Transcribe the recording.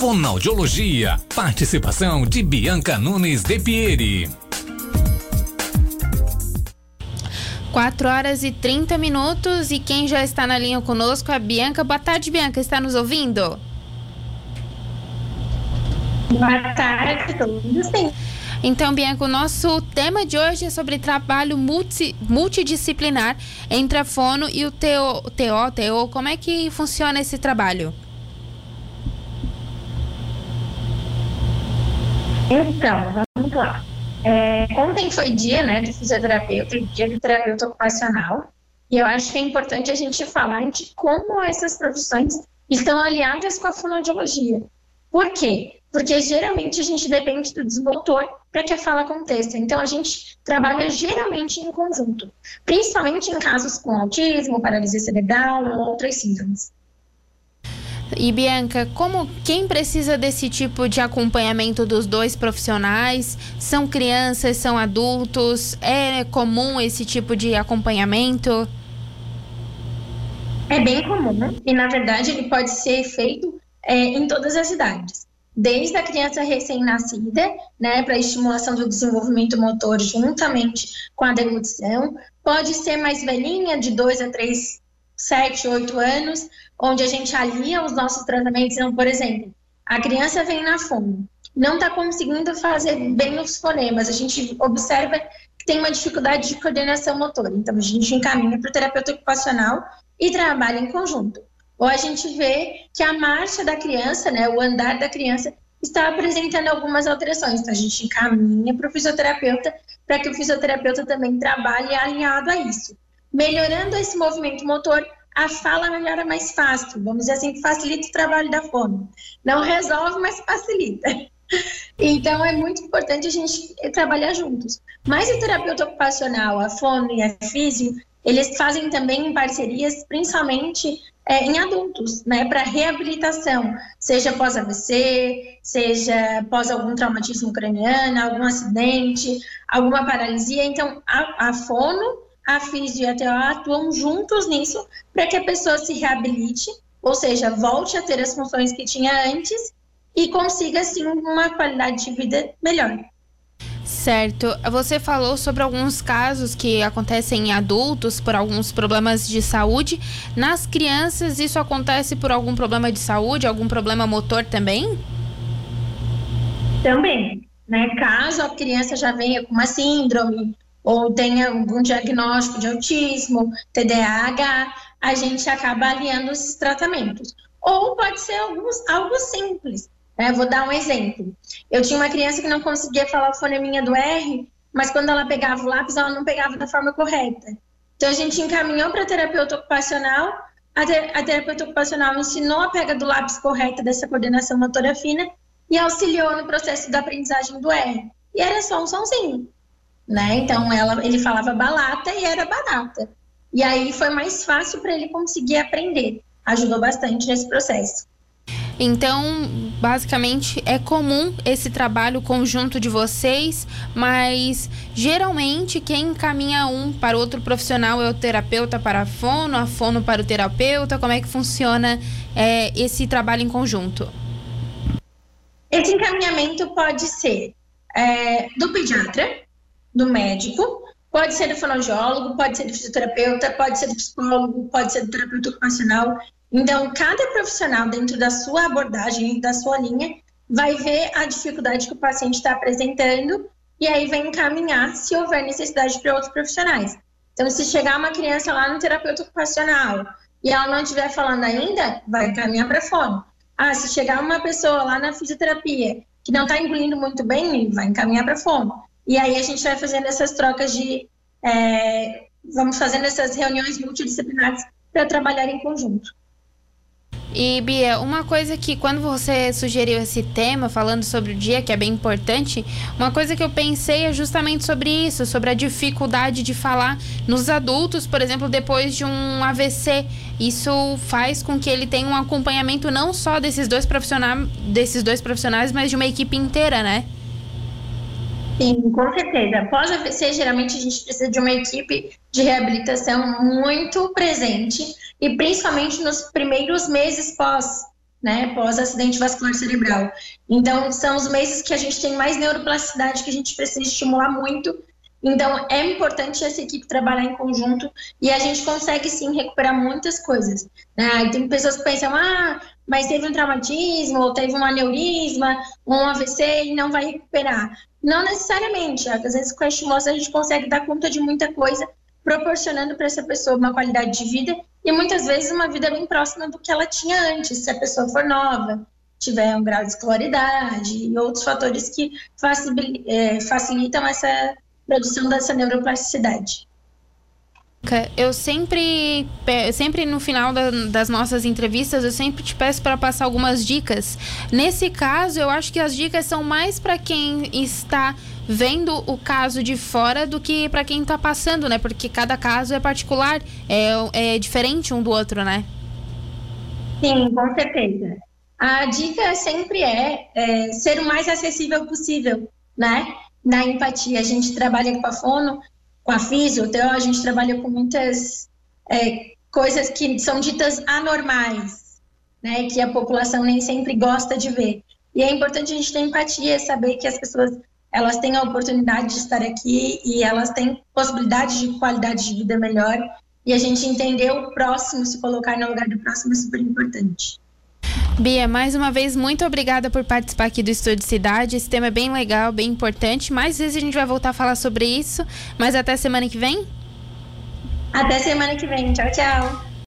Fonoaudiologia. Participação de Bianca Nunes de Pieri. 4 horas e 30 minutos e quem já está na linha conosco é a Bianca. Boa tarde, Bianca. Está nos ouvindo? Boa tarde, todos sim. Então, Bianca, o nosso tema de hoje é sobre trabalho multi, multidisciplinar entre a Fono e o TO, TO, TO. Como é que funciona esse trabalho? Então, vamos lá. É, ontem foi dia né, de fisioterapeuta, dia de terapeuta ocupacional, e eu acho que é importante a gente falar de como essas profissões estão aliadas com a fonoaudiologia. Por quê? Porque geralmente a gente depende do desenvoltor para que a fala aconteça. Então a gente trabalha geralmente em conjunto, principalmente em casos com autismo, paralisia cerebral ou outras síndromes. E Bianca, como quem precisa desse tipo de acompanhamento dos dois profissionais? São crianças, são adultos? É comum esse tipo de acompanhamento? É bem comum e na verdade ele pode ser feito é, em todas as idades. Desde a criança recém-nascida, né, para estimulação do desenvolvimento motor juntamente com a deglutição, pode ser mais velhinha, de 2 a 3, 7, 8 anos, onde a gente alia os nossos tratamentos. Então, por exemplo, a criança vem na fome, não está conseguindo fazer bem os fonemas, a gente observa que tem uma dificuldade de coordenação motora. Então, a gente encaminha para o terapeuta ocupacional e trabalha em conjunto. Ou a gente vê que a marcha da criança, né, o andar da criança, está apresentando algumas alterações. Então, a gente encaminha para o fisioterapeuta para que o fisioterapeuta também trabalhe alinhado a isso. Melhorando esse movimento motor, a fala melhora mais fácil. Vamos dizer assim, facilita o trabalho da fome. Não resolve, mas facilita. Então, é muito importante a gente trabalhar juntos. Mas o terapeuta ocupacional, a fono e a físio, eles fazem também parcerias, principalmente é, em adultos, né, para reabilitação, seja pós AVC, seja pós algum traumatismo craniano, algum acidente, alguma paralisia. Então, a, a fono a FIS e a TO atuam juntos nisso para que a pessoa se reabilite, ou seja, volte a ter as funções que tinha antes e consiga, assim, uma qualidade de vida melhor. Certo. Você falou sobre alguns casos que acontecem em adultos por alguns problemas de saúde. Nas crianças, isso acontece por algum problema de saúde, algum problema motor também? Também. Né? Caso a criança já venha com uma síndrome ou tenha algum diagnóstico de autismo, TDAH, a gente acaba aliando esses tratamentos. Ou pode ser alguns, algo simples. Né? Vou dar um exemplo. Eu tinha uma criança que não conseguia falar o foneminha do R, mas quando ela pegava o lápis, ela não pegava da forma correta. Então a gente encaminhou para terapeuta ocupacional, a, ter, a terapeuta ocupacional ensinou a pega do lápis correta dessa coordenação motora fina e auxiliou no processo da aprendizagem do R. E era só um sonzinho né? Então ela, ele falava balata e era barata. E aí foi mais fácil para ele conseguir aprender. Ajudou bastante nesse processo. Então, basicamente, é comum esse trabalho conjunto de vocês, mas geralmente quem encaminha um para outro profissional é o terapeuta para a fono, a fono para o terapeuta. Como é que funciona é, esse trabalho em conjunto? Esse encaminhamento pode ser é, do pediatra, do médico, pode ser do fonoaudiólogo, pode ser do fisioterapeuta, pode ser do psicólogo, pode ser do terapeuta ocupacional. Então, cada profissional, dentro da sua abordagem, da sua linha, vai ver a dificuldade que o paciente está apresentando e aí vai encaminhar se houver necessidade para outros profissionais. Então, se chegar uma criança lá no terapeuta ocupacional e ela não estiver falando ainda, vai encaminhar para fone. Ah, se chegar uma pessoa lá na fisioterapia que não está engolindo muito bem, vai encaminhar para fome. E aí a gente vai fazendo essas trocas de. É, vamos fazendo essas reuniões multidisciplinares para trabalhar em conjunto. E Bia, uma coisa que quando você sugeriu esse tema, falando sobre o dia, que é bem importante, uma coisa que eu pensei é justamente sobre isso, sobre a dificuldade de falar nos adultos, por exemplo, depois de um AVC. Isso faz com que ele tenha um acompanhamento não só desses dois profissionais, desses dois profissionais, mas de uma equipe inteira, né? Sim, com certeza. Após AVC, geralmente a gente precisa de uma equipe de reabilitação muito presente e principalmente nos primeiros meses pós né, pós acidente vascular cerebral. Então, são os meses que a gente tem mais neuroplasticidade, que a gente precisa estimular muito. Então, é importante essa equipe trabalhar em conjunto e a gente consegue sim recuperar muitas coisas. Né? Tem pessoas que pensam, ah, mas teve um traumatismo, ou teve um aneurisma, um AVC e não vai recuperar. Não necessariamente. Às vezes, com a estimulação, a gente consegue dar conta de muita coisa, proporcionando para essa pessoa uma qualidade de vida e muitas vezes uma vida bem próxima do que ela tinha antes, se a pessoa for nova, tiver um grau de escolaridade e outros fatores que é, facilitam essa produção dessa neuroplasticidade. Eu sempre, sempre no final da, das nossas entrevistas, eu sempre te peço para passar algumas dicas. Nesse caso, eu acho que as dicas são mais para quem está vendo o caso de fora do que para quem está passando, né? Porque cada caso é particular, é, é diferente um do outro, né? Sim, com certeza. A dica sempre é, é ser o mais acessível possível, né? Na empatia. A gente trabalha com a fono com a Físio, então a gente trabalha com muitas é, coisas que são ditas anormais, né, que a população nem sempre gosta de ver. E é importante a gente ter empatia, saber que as pessoas elas têm a oportunidade de estar aqui e elas têm possibilidade de qualidade de vida melhor. E a gente entender o próximo, se colocar no lugar do próximo é super importante. Bia, mais uma vez, muito obrigada por participar aqui do Estúdio Cidade. Esse tema é bem legal, bem importante. Mais vezes a gente vai voltar a falar sobre isso. Mas até semana que vem? Até semana que vem. Tchau, tchau.